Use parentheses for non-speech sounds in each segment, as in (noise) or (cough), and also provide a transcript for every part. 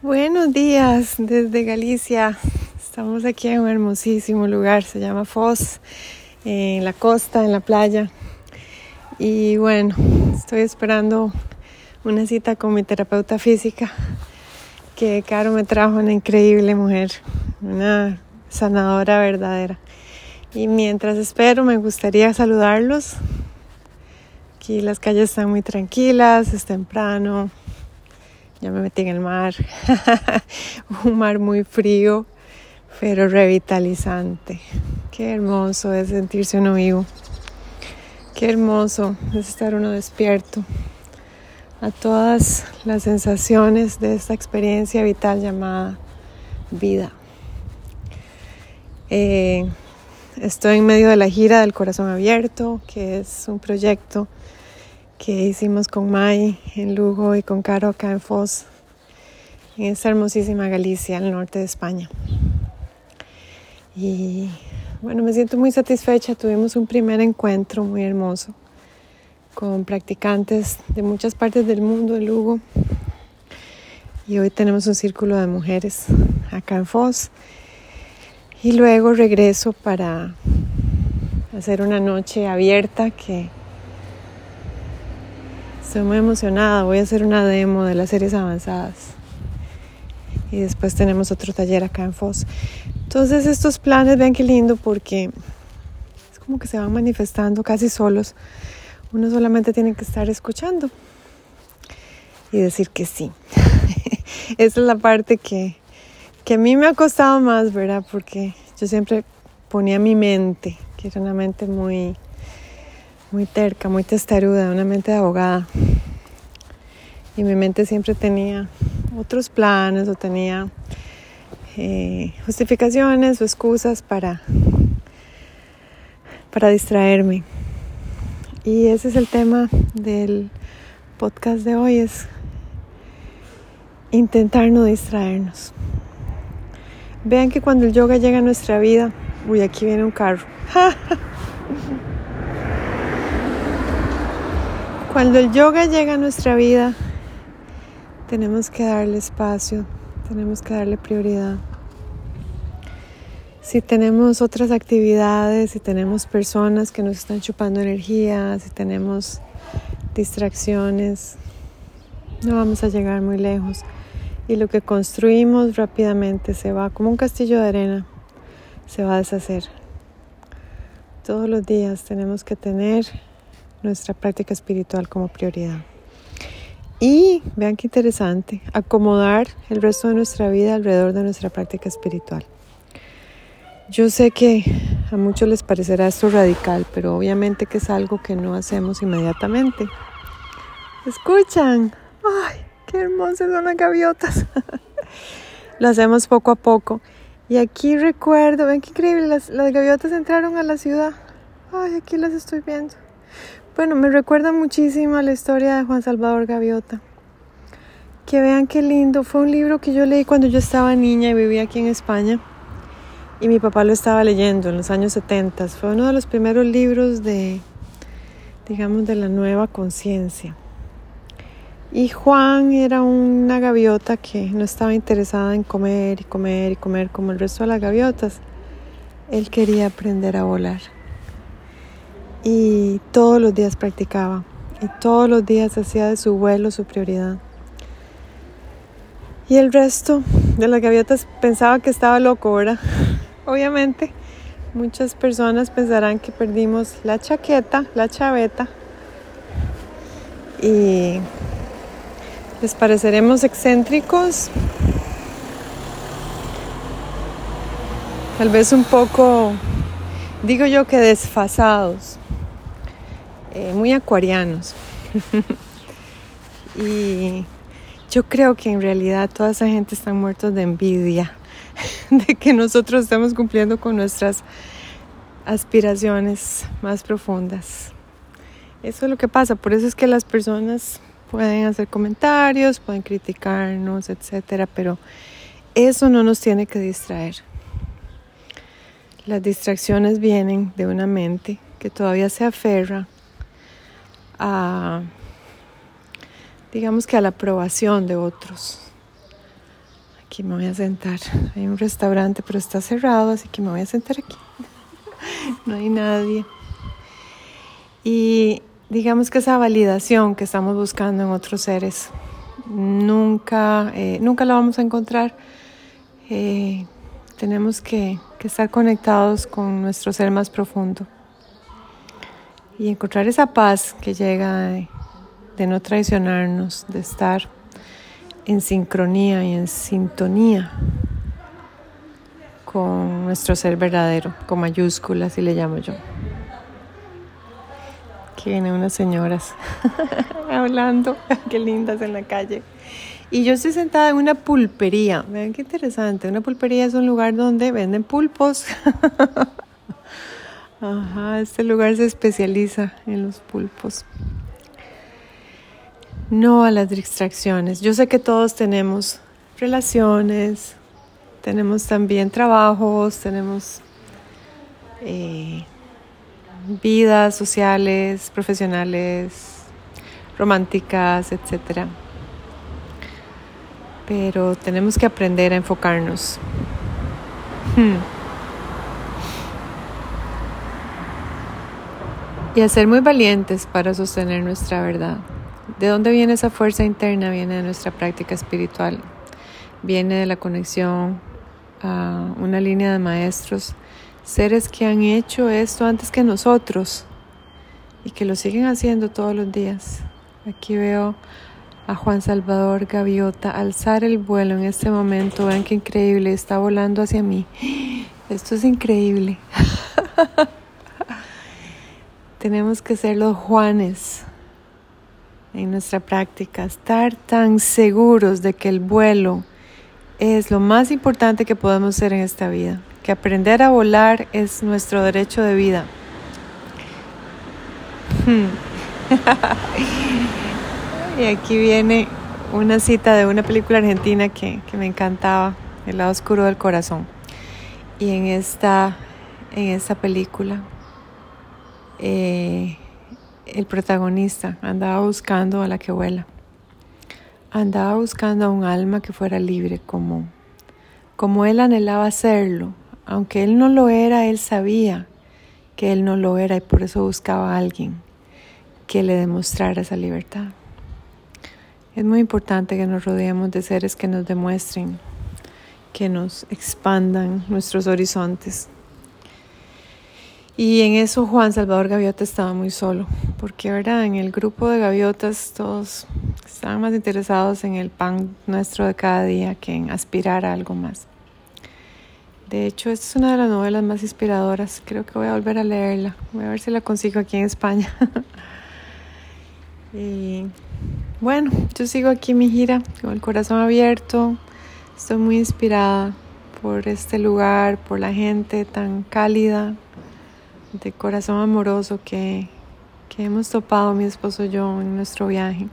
Buenos días desde Galicia. Estamos aquí en un hermosísimo lugar, se llama Foz, en la costa, en la playa. Y bueno, estoy esperando una cita con mi terapeuta física, que Caro me trajo una increíble mujer, una sanadora verdadera. Y mientras espero, me gustaría saludarlos. Aquí las calles están muy tranquilas, es temprano, ya me metí en el mar, (laughs) un mar muy frío, pero revitalizante. Qué hermoso es sentirse uno vivo. Qué hermoso es estar uno despierto a todas las sensaciones de esta experiencia vital llamada vida. Eh, estoy en medio de la gira del corazón abierto, que es un proyecto que hicimos con Mai en Lugo y con Caro acá en Foz, en esta hermosísima Galicia, al norte de España. Y bueno, me siento muy satisfecha. Tuvimos un primer encuentro muy hermoso con practicantes de muchas partes del mundo en Lugo. Y hoy tenemos un círculo de mujeres acá en Foz. Y luego regreso para hacer una noche abierta que Estoy muy emocionada, voy a hacer una demo de las series avanzadas. Y después tenemos otro taller acá en Foz. Entonces estos planes, vean qué lindo porque es como que se van manifestando casi solos. Uno solamente tiene que estar escuchando y decir que sí. (laughs) Esa es la parte que, que a mí me ha costado más, ¿verdad? Porque yo siempre ponía mi mente, que era una mente muy muy terca, muy testaruda, una mente de abogada. Y mi mente siempre tenía otros planes o tenía eh, justificaciones o excusas para, para distraerme. Y ese es el tema del podcast de hoy, es intentar no distraernos. Vean que cuando el yoga llega a nuestra vida, uy, aquí viene un carro. (laughs) Cuando el yoga llega a nuestra vida, tenemos que darle espacio, tenemos que darle prioridad. Si tenemos otras actividades, si tenemos personas que nos están chupando energía, si tenemos distracciones, no vamos a llegar muy lejos. Y lo que construimos rápidamente se va como un castillo de arena, se va a deshacer. Todos los días tenemos que tener nuestra práctica espiritual como prioridad. Y vean qué interesante, acomodar el resto de nuestra vida alrededor de nuestra práctica espiritual. Yo sé que a muchos les parecerá esto radical, pero obviamente que es algo que no hacemos inmediatamente. ¿Escuchan? ¡Ay, qué hermosas son las gaviotas! (laughs) Lo hacemos poco a poco. Y aquí recuerdo, ven qué increíble, las, las gaviotas entraron a la ciudad. Ay, aquí las estoy viendo. Bueno, me recuerda muchísimo la historia de Juan Salvador Gaviota. Que vean qué lindo. Fue un libro que yo leí cuando yo estaba niña y vivía aquí en España. Y mi papá lo estaba leyendo en los años 70. Fue uno de los primeros libros de, digamos, de la nueva conciencia. Y Juan era una gaviota que no estaba interesada en comer y comer y comer como el resto de las gaviotas. Él quería aprender a volar y todos los días practicaba y todos los días hacía de su vuelo su prioridad. Y el resto de las gaviotas pensaba que estaba loco, ¿verdad? (laughs) Obviamente, muchas personas pensarán que perdimos la chaqueta, la chaveta, y les pareceremos excéntricos, tal vez un poco, digo yo que desfasados. Eh, muy acuarianos. (laughs) y yo creo que en realidad toda esa gente está muertos de envidia (laughs) de que nosotros estemos cumpliendo con nuestras aspiraciones más profundas. Eso es lo que pasa, por eso es que las personas pueden hacer comentarios, pueden criticarnos, etcétera, pero eso no nos tiene que distraer. Las distracciones vienen de una mente que todavía se aferra a, digamos que a la aprobación de otros, Aquí me voy a sentar. Hay un restaurante, pero está cerrado, así que me voy a sentar aquí. (laughs) no hay nadie. Y digamos que esa validación que estamos buscando en otros seres, nunca, eh, nunca la vamos a encontrar. Eh, tenemos que, estar conectados con nuestro ser más profundo y encontrar esa paz que llega de, no traicionarnos, de estar en sincronía y en sintonía con nuestro ser verdadero, con mayúsculas, y le llamo yo. Aquí vienen unas señoras (laughs) hablando, (laughs) qué lindas en la calle. Y yo estoy sentada en una pulpería. Vean qué interesante. Una pulpería es un lugar donde venden pulpos. (laughs) Ajá, este lugar se especializa en los pulpos. No a las distracciones. Yo sé que todos tenemos relaciones, tenemos también trabajos, tenemos eh, vidas sociales, profesionales, románticas, etc. Pero tenemos que aprender a enfocarnos. Hmm. Y a ser muy valientes para sostener nuestra verdad. ¿De dónde viene esa fuerza interna? Viene de nuestra práctica espiritual, viene de la conexión a una línea de maestros, seres que han hecho esto antes que nosotros y que lo siguen haciendo todos los días. Aquí veo a Juan Salvador Gaviota alzar el vuelo en este momento. Vean qué increíble, está volando hacia mí. (gasps) Esto es increíble. (laughs) Tenemos que ser los Juanes en nuestra práctica, estar tan seguros de que el vuelo es lo más importante que podemos hacer en esta vida, que aprender a volar es nuestro derecho de vida. Hmm. (laughs) y aquí viene una cita de una película argentina que, me encantaba, El lado oscuro del corazón. Y en esta, en esta película, eh, el protagonista andaba buscando a la que vuela. Andaba buscando a un alma que fuera libre como, como él anhelaba serlo. Aunque él no lo era, él sabía que él no lo era y por eso buscaba a alguien que le demostrara esa libertad. Es muy importante que nos rodeemos de seres que nos demuestren, que nos expandan nuestros horizontes. Y en eso Juan Salvador Gaviota estaba muy solo, porque verdad, en el grupo de gaviotas todos estaban más interesados en el pan nuestro de cada día que en aspirar a algo más. De hecho, esta es una de las novelas más inspiradoras. Creo que voy a volver a leerla. Voy a ver si la consigo aquí en España. (laughs) y bueno, yo sigo aquí mi gira con el corazón abierto. Estoy muy inspirada por este lugar, por la gente tan cálida, de corazón amoroso que, hemos topado mi esposo y yo en nuestro viaje.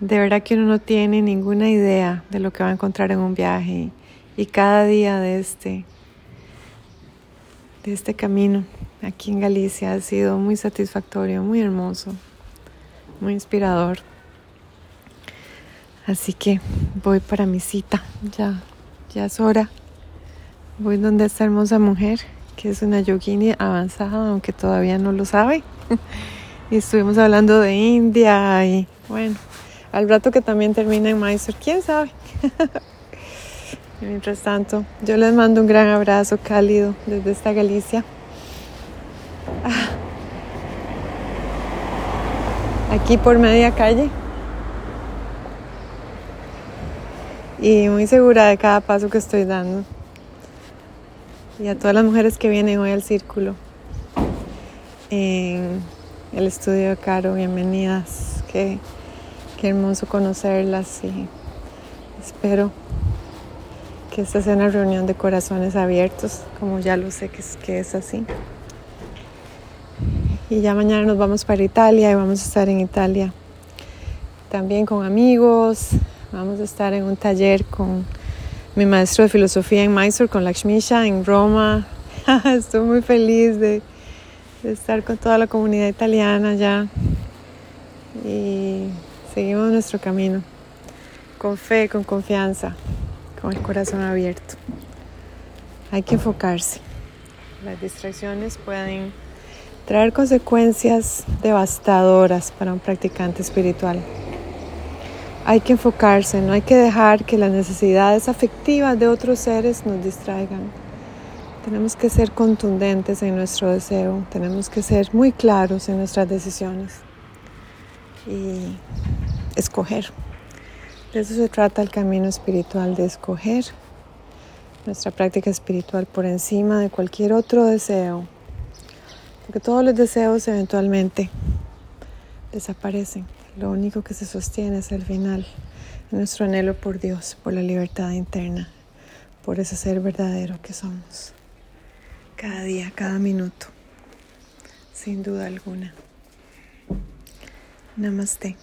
De verdad que uno no tiene ninguna idea de lo que va a encontrar en un viaje y, cada día de este, de este camino aquí en Galicia ha sido muy satisfactorio, muy hermoso, muy inspirador. Así que voy para mi cita, ya, ya es hora. Voy donde esta hermosa mujer que es una yogini avanzada, aunque todavía no lo sabe. (laughs) y estuvimos hablando de India y bueno, al rato que también termina en Mysore, quién sabe. (laughs) Mientras tanto, yo les mando un gran abrazo cálido desde esta Galicia. Ah. Aquí por media calle. Y muy segura de cada paso que estoy dando y a todas las mujeres que vienen hoy al círculo en el estudio de Caro, bienvenidas. Qué, qué hermoso conocerlas y espero que esta sea una reunión de corazones abiertos, como ya lo sé que es, que es así. Y ya mañana nos vamos para Italia y vamos a estar en Italia también con amigos. Vamos a estar en un taller con mi maestro de filosofía en Mysore con Lakshmisha en Roma. (laughs) Estoy muy feliz de, estar con toda la comunidad italiana ya y seguimos nuestro camino con fe, con confianza, con el corazón abierto. Hay que enfocarse. Las distracciones pueden traer consecuencias devastadoras para un practicante espiritual. Hay que enfocarse, no hay que dejar que las necesidades afectivas de otros seres nos distraigan. Tenemos que ser contundentes en nuestro deseo, tenemos que ser muy claros en nuestras decisiones y escoger. De eso se trata el camino espiritual, de escoger nuestra práctica espiritual por encima de cualquier otro deseo. Porque todos los deseos eventualmente desaparecen. Lo único que se sostiene es el final, nuestro anhelo por Dios, por la libertad interna, por ese ser verdadero que somos. Cada día, cada minuto, sin duda alguna. Namaste.